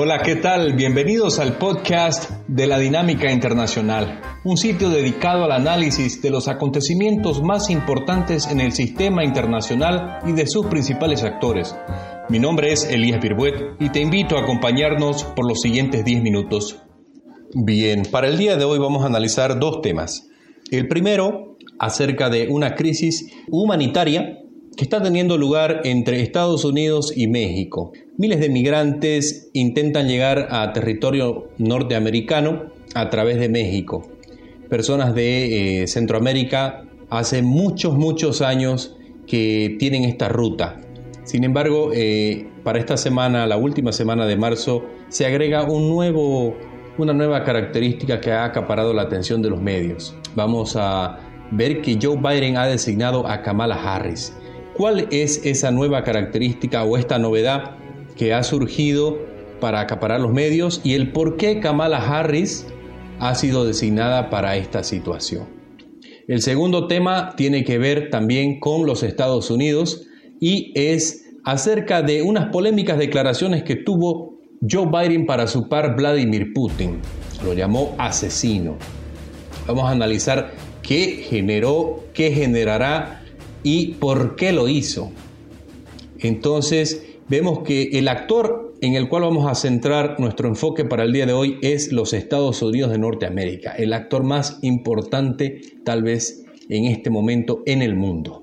Hola, ¿qué tal? Bienvenidos al podcast de la Dinámica Internacional, un sitio dedicado al análisis de los acontecimientos más importantes en el sistema internacional y de sus principales actores. Mi nombre es Elías Birbuet y te invito a acompañarnos por los siguientes 10 minutos. Bien, para el día de hoy vamos a analizar dos temas. El primero, acerca de una crisis humanitaria que está teniendo lugar entre Estados Unidos y México. Miles de migrantes intentan llegar a territorio norteamericano a través de México. Personas de eh, Centroamérica hace muchos, muchos años que tienen esta ruta. Sin embargo, eh, para esta semana, la última semana de marzo, se agrega un nuevo, una nueva característica que ha acaparado la atención de los medios. Vamos a ver que Joe Biden ha designado a Kamala Harris ¿Cuál es esa nueva característica o esta novedad que ha surgido para acaparar los medios y el por qué Kamala Harris ha sido designada para esta situación? El segundo tema tiene que ver también con los Estados Unidos y es acerca de unas polémicas declaraciones que tuvo Joe Biden para su par Vladimir Putin. Lo llamó asesino. Vamos a analizar qué generó, qué generará y por qué lo hizo. Entonces, vemos que el actor en el cual vamos a centrar nuestro enfoque para el día de hoy es los Estados Unidos de Norteamérica, el actor más importante tal vez en este momento en el mundo.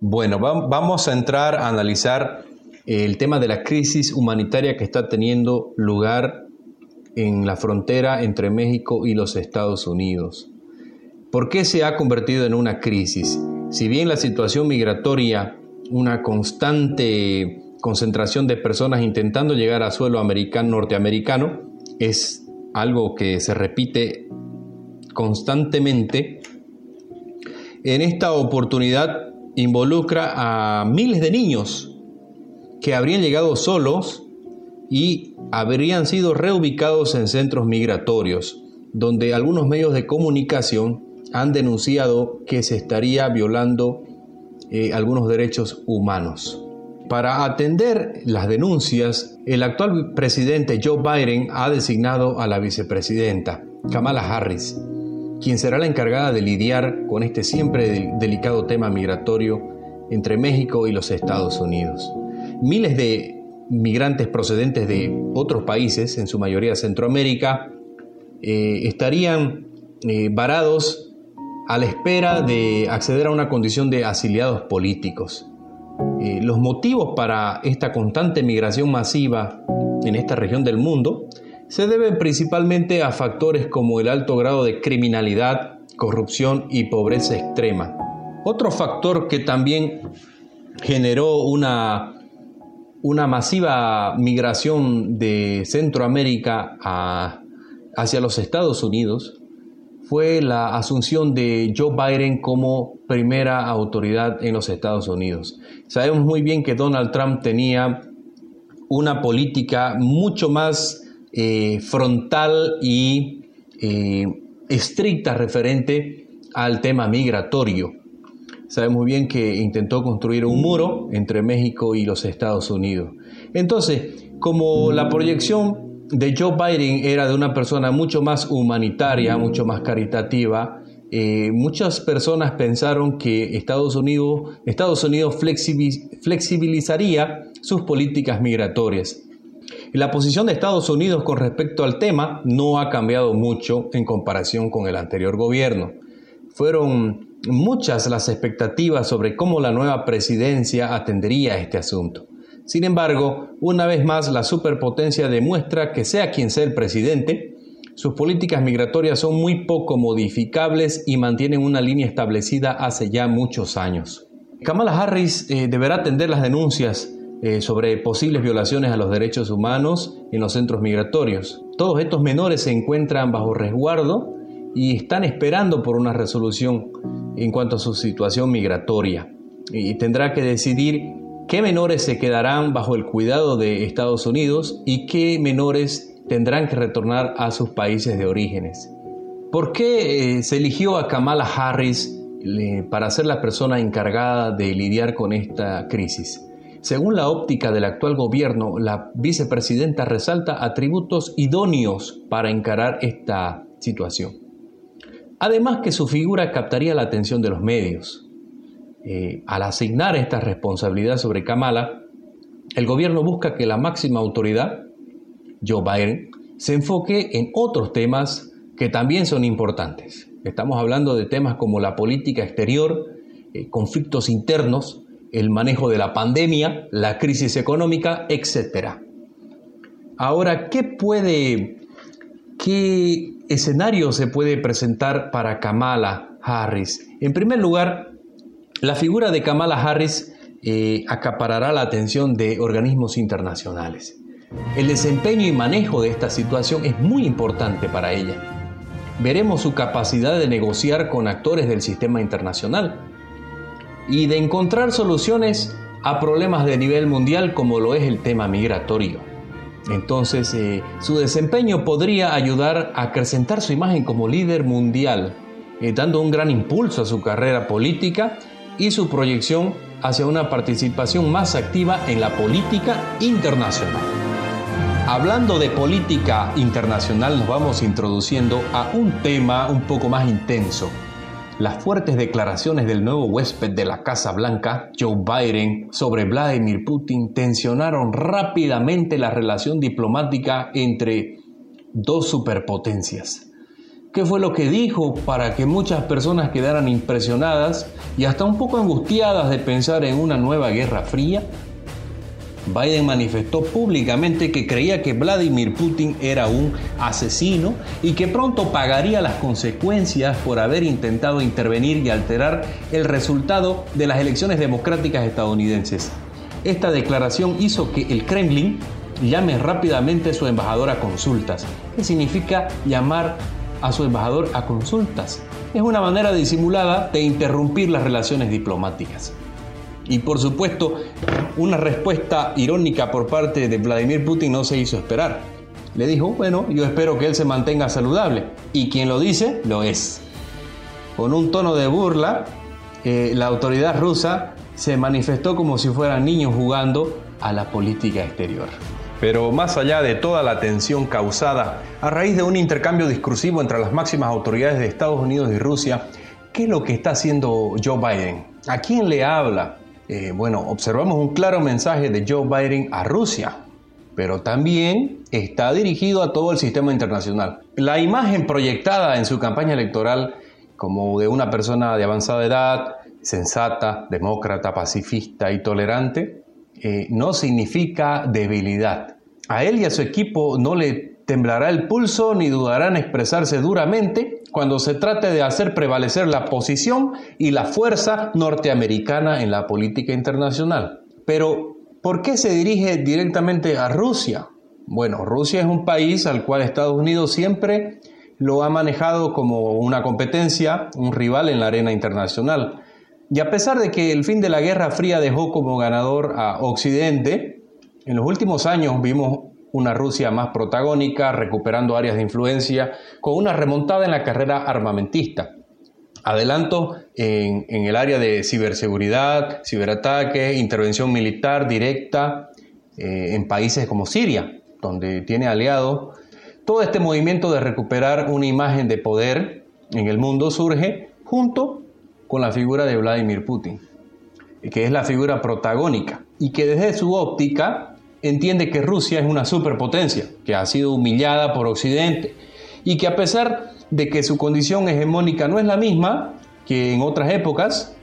Bueno, vamos a entrar a analizar el tema de la crisis humanitaria que está teniendo lugar en la frontera entre México y los Estados Unidos. ¿Por qué se ha convertido en una crisis? Si bien la situación migratoria, una constante concentración de personas intentando llegar a suelo americano, norteamericano, es algo que se repite constantemente, en esta oportunidad involucra a miles de niños que habrían llegado solos y habrían sido reubicados en centros migratorios, donde algunos medios de comunicación han denunciado que se estaría violando eh, algunos derechos humanos. Para atender las denuncias, el actual presidente Joe Biden ha designado a la vicepresidenta Kamala Harris, quien será la encargada de lidiar con este siempre delicado tema migratorio entre México y los Estados Unidos. Miles de migrantes procedentes de otros países, en su mayoría Centroamérica, eh, estarían eh, varados a la espera de acceder a una condición de asiliados políticos. Eh, los motivos para esta constante migración masiva en esta región del mundo se deben principalmente a factores como el alto grado de criminalidad, corrupción y pobreza extrema. Otro factor que también generó una, una masiva migración de Centroamérica hacia los Estados Unidos fue la asunción de Joe Biden como primera autoridad en los Estados Unidos. Sabemos muy bien que Donald Trump tenía una política mucho más eh, frontal y eh, estricta referente al tema migratorio. Sabemos bien que intentó construir un muro entre México y los Estados Unidos. Entonces, como la proyección de Joe Biden era de una persona mucho más humanitaria, mucho más caritativa. Eh, muchas personas pensaron que Estados Unidos, Estados Unidos flexibilizaría sus políticas migratorias. La posición de Estados Unidos con respecto al tema no ha cambiado mucho en comparación con el anterior gobierno. Fueron muchas las expectativas sobre cómo la nueva presidencia atendería este asunto. Sin embargo, una vez más la superpotencia demuestra que sea quien sea el presidente, sus políticas migratorias son muy poco modificables y mantienen una línea establecida hace ya muchos años. Kamala Harris eh, deberá atender las denuncias eh, sobre posibles violaciones a los derechos humanos en los centros migratorios. Todos estos menores se encuentran bajo resguardo y están esperando por una resolución en cuanto a su situación migratoria. Y tendrá que decidir qué menores se quedarán bajo el cuidado de Estados Unidos y qué menores tendrán que retornar a sus países de orígenes. ¿Por qué eh, se eligió a Kamala Harris para ser la persona encargada de lidiar con esta crisis? Según la óptica del actual gobierno, la vicepresidenta resalta atributos idóneos para encarar esta situación. Además que su figura captaría la atención de los medios. Eh, al asignar esta responsabilidad sobre Kamala, el gobierno busca que la máxima autoridad, Joe Biden, se enfoque en otros temas que también son importantes. Estamos hablando de temas como la política exterior, eh, conflictos internos, el manejo de la pandemia, la crisis económica, etc. Ahora, ¿qué puede, qué escenario se puede presentar para Kamala Harris? En primer lugar, la figura de Kamala Harris eh, acaparará la atención de organismos internacionales. El desempeño y manejo de esta situación es muy importante para ella. Veremos su capacidad de negociar con actores del sistema internacional, y de encontrar soluciones a problemas de nivel mundial como lo es el tema migratorio. Entonces, eh, su desempeño podría ayudar a acrecentar su imagen como líder mundial, eh, dando un gran impulso a su carrera política y su proyección hacia una participación más activa en la política internacional. Hablando de política internacional, nos vamos introduciendo a un tema un poco más intenso, las fuertes declaraciones del nuevo huésped de la Casa Blanca, Joe Biden, sobre Vladimir Putin tensionaron rápidamente la relación diplomática entre dos superpotencias. ¿Qué fue lo que dijo para que muchas personas quedaran impresionadas y hasta un poco angustiadas de pensar en una nueva guerra fría? Biden manifestó públicamente que creía que Vladimir Putin era un asesino y que pronto pagaría las consecuencias por haber intentado intervenir y alterar el resultado de las elecciones democráticas estadounidenses. Esta declaración hizo que el Kremlin llame rápidamente a su embajador a consultas. ¿Qué significa llamar a su embajador a consultas? Es una manera disimulada de interrumpir las relaciones diplomáticas. Y por supuesto, una respuesta irónica por parte de Vladimir Putin no se hizo esperar. Le dijo, bueno, yo espero que él se mantenga saludable. Y quien lo dice, lo es. Con un tono de burla, eh, la autoridad rusa se manifestó como si fueran niños jugando a la política exterior. Pero más allá de toda la tensión causada a raíz de un intercambio discursivo entre las máximas autoridades de Estados Unidos y Rusia, ¿qué es lo que está haciendo Joe Biden? ¿A quién le habla? Eh, bueno, observamos un claro mensaje de Joe Biden a Rusia, pero también está dirigido a todo el sistema internacional. La imagen proyectada en su campaña electoral como de una persona de avanzada edad, sensata, demócrata, pacifista y tolerante, eh, no significa debilidad. A él y a su equipo no le temblará el pulso ni dudarán expresarse duramente cuando se trate de hacer prevalecer la posición y la fuerza norteamericana en la política internacional. Pero, ¿por qué se dirige directamente a Rusia? Bueno, Rusia es un país al cual Estados Unidos siempre lo ha manejado como una competencia, un rival en la arena internacional. Y a pesar de que el fin de la Guerra Fría dejó como ganador a Occidente, en los últimos años vimos una Rusia más protagónica, recuperando áreas de influencia, con una remontada en la carrera armamentista. Adelanto en, el área de ciberseguridad, ciberataques, intervención militar directa eh, en países como Siria, donde tiene aliado. Todo este movimiento de recuperar una imagen de poder en el mundo surge junto con la figura de Vladimir Putin, que es la figura protagónica y que desde su óptica entiende que Rusia es una superpotencia, que ha sido humillada por Occidente y que a pesar de que su condición hegemónica no es la misma que en otras épocas,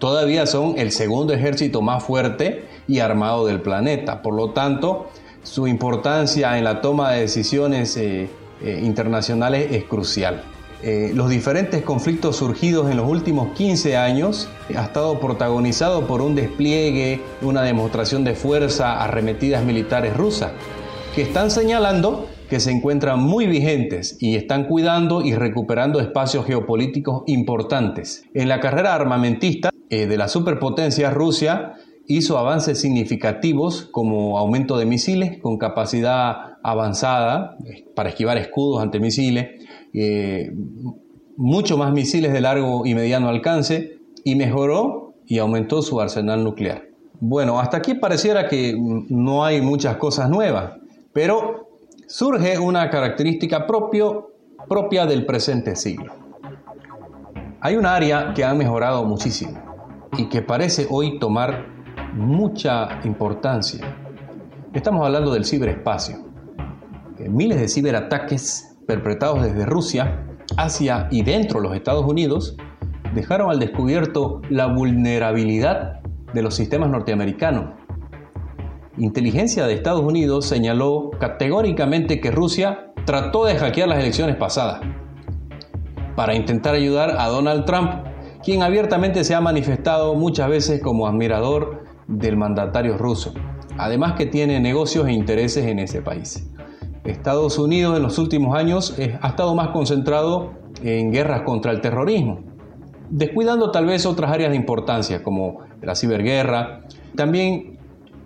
todavía son el segundo ejército más fuerte y armado del planeta. Por lo tanto, su importancia en la toma de decisiones eh, eh, internacionales es crucial. Eh, los diferentes conflictos surgidos en los últimos 15 años ha estado protagonizado por un despliegue, una demostración de fuerza arremetidas militares rusas, que están señalando que se encuentran muy vigentes y están cuidando y recuperando espacios geopolíticos importantes. En la carrera armamentista eh, de la superpotencia Rusia hizo avances significativos como aumento de misiles con capacidad avanzada eh, para esquivar escudos ante misiles, eh, mucho más misiles de largo y mediano alcance y mejoró y aumentó su arsenal nuclear. Bueno, hasta aquí pareciera que no hay muchas cosas nuevas, pero surge una característica propia del presente siglo. Hay un área que ha mejorado muchísimo y que parece hoy tomar mucha importancia. Estamos hablando del ciberespacio. Miles de ciberataques perpetrados desde Rusia hacia y dentro de los Estados Unidos dejaron al descubierto la vulnerabilidad de los sistemas norteamericanos. Inteligencia de Estados Unidos señaló categóricamente que Rusia trató de hackear las elecciones pasadas para intentar ayudar a Donald Trump, quien abiertamente se ha manifestado muchas veces como admirador del mandatario ruso, además que tiene negocios e intereses en ese país. Estados Unidos en los últimos años ha estado más concentrado en guerras contra el terrorismo, descuidando tal vez otras áreas de importancia como la ciberguerra. También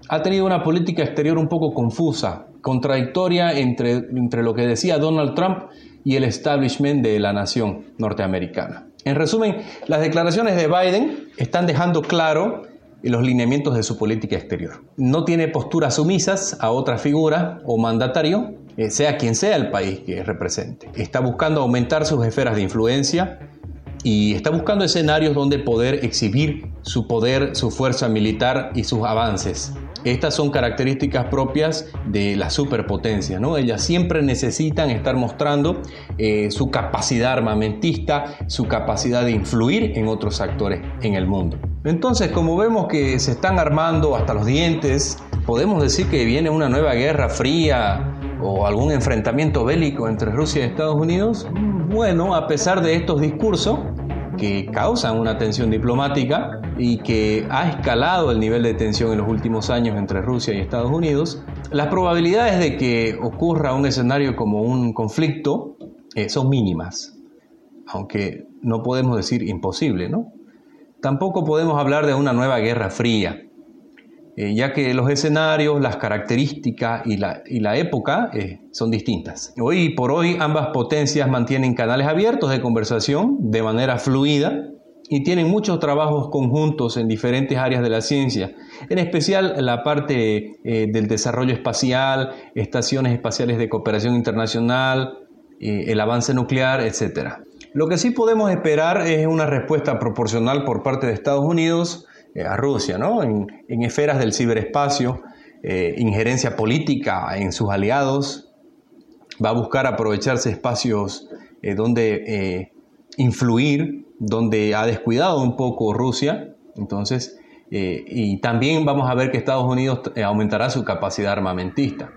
ha tenido una política exterior un poco confusa, contradictoria entre, entre lo que decía Donald Trump y el establishment de la nación norteamericana. En resumen, las declaraciones de Biden están dejando claro los lineamientos de su política exterior. No tiene posturas sumisas a otra figura o mandatario, sea quien sea el país que represente. Está buscando aumentar sus esferas de influencia y está buscando escenarios donde poder exhibir su poder, su fuerza militar y sus avances. Estas son características propias de la superpotencia, ¿no? Ellas siempre necesitan estar mostrando eh, su capacidad armamentista, su capacidad de influir en otros actores en el mundo. Entonces, como vemos que se están armando hasta los dientes, podemos decir que viene una nueva guerra fría o algún enfrentamiento bélico entre Rusia y Estados Unidos. Bueno, a pesar de estos discursos, que causan una tensión diplomática y que ha escalado el nivel de tensión en los últimos años entre Rusia y Estados Unidos, las probabilidades de que ocurra un escenario como un conflicto eh, son mínimas, aunque no podemos decir imposible, ¿no? Tampoco podemos hablar de una nueva guerra fría, eh, ya que los escenarios, las características y la, y la época eh, son distintas. Hoy por hoy ambas potencias mantienen canales abiertos de conversación de manera fluida y tienen muchos trabajos conjuntos en diferentes áreas de la ciencia, en especial la parte eh, del desarrollo espacial, estaciones espaciales de cooperación internacional, el avance nuclear, etc. Lo que sí podemos esperar es una respuesta proporcional por parte de Estados Unidos, a Rusia, ¿no? En, esferas del ciberespacio, eh, injerencia política en sus aliados, va a buscar aprovecharse espacios eh, donde influir, donde ha descuidado un poco Rusia, entonces, y también vamos a ver que Estados Unidos aumentará su capacidad armamentista.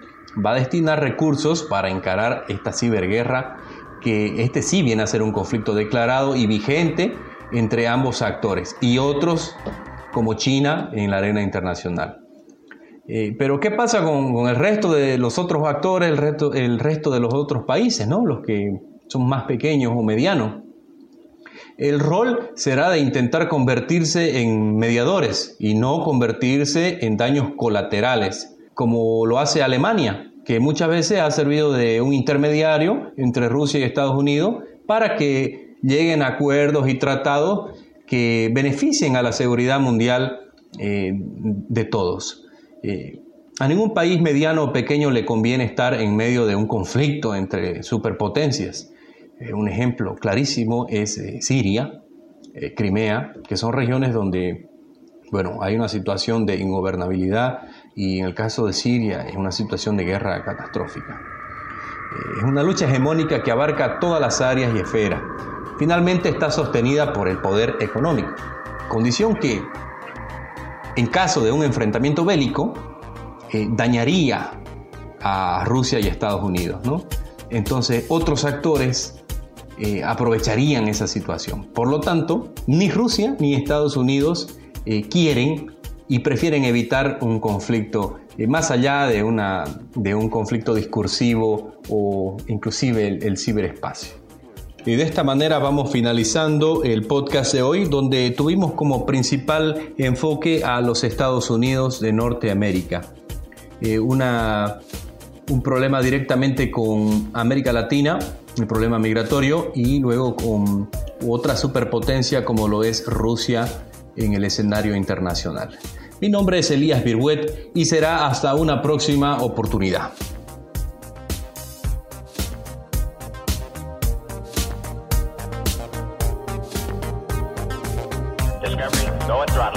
Va a destinar recursos para encarar esta ciberguerra, que este sí viene a ser un conflicto declarado y vigente entre ambos actores y otros como China en la arena internacional. Eh, pero ¿qué pasa con, el resto de los otros actores, el resto, el resto de los otros países, ¿no? los que son más pequeños o medianos? El rol será de intentar convertirse en mediadores y no convertirse en daños colaterales, como lo hace Alemania, que muchas veces ha servido de un intermediario entre Rusia y Estados Unidos para que lleguen acuerdos y tratados que beneficien a la seguridad mundial eh, de todos. Eh, a ningún país mediano o pequeño le conviene estar en medio de un conflicto entre superpotencias. Eh, un ejemplo clarísimo es Siria, Crimea, que son regiones donde bueno, hay una situación de ingobernabilidad y en el caso de Siria es una situación de guerra catastrófica. es una lucha hegemónica que abarca todas las áreas y esferas finalmente está sostenida por el poder económico, condición que, en caso de un enfrentamiento bélico, eh, dañaría a Rusia y Estados Unidos. Entonces, otros actores eh, aprovecharían esa situación. Por lo tanto, ni Rusia ni Estados Unidos eh, quieren y prefieren evitar un conflicto más allá de, un conflicto discursivo o inclusive el ciberespacio. Y de esta manera vamos finalizando el podcast de hoy, donde tuvimos como principal enfoque a los Estados Unidos de Norteamérica. Eh, una, un problema directamente con América Latina, el problema migratorio, y luego con otra superpotencia como lo es Rusia en el escenario internacional. Mi nombre es Elías Birwet y será hasta una próxima oportunidad. Go and throttle.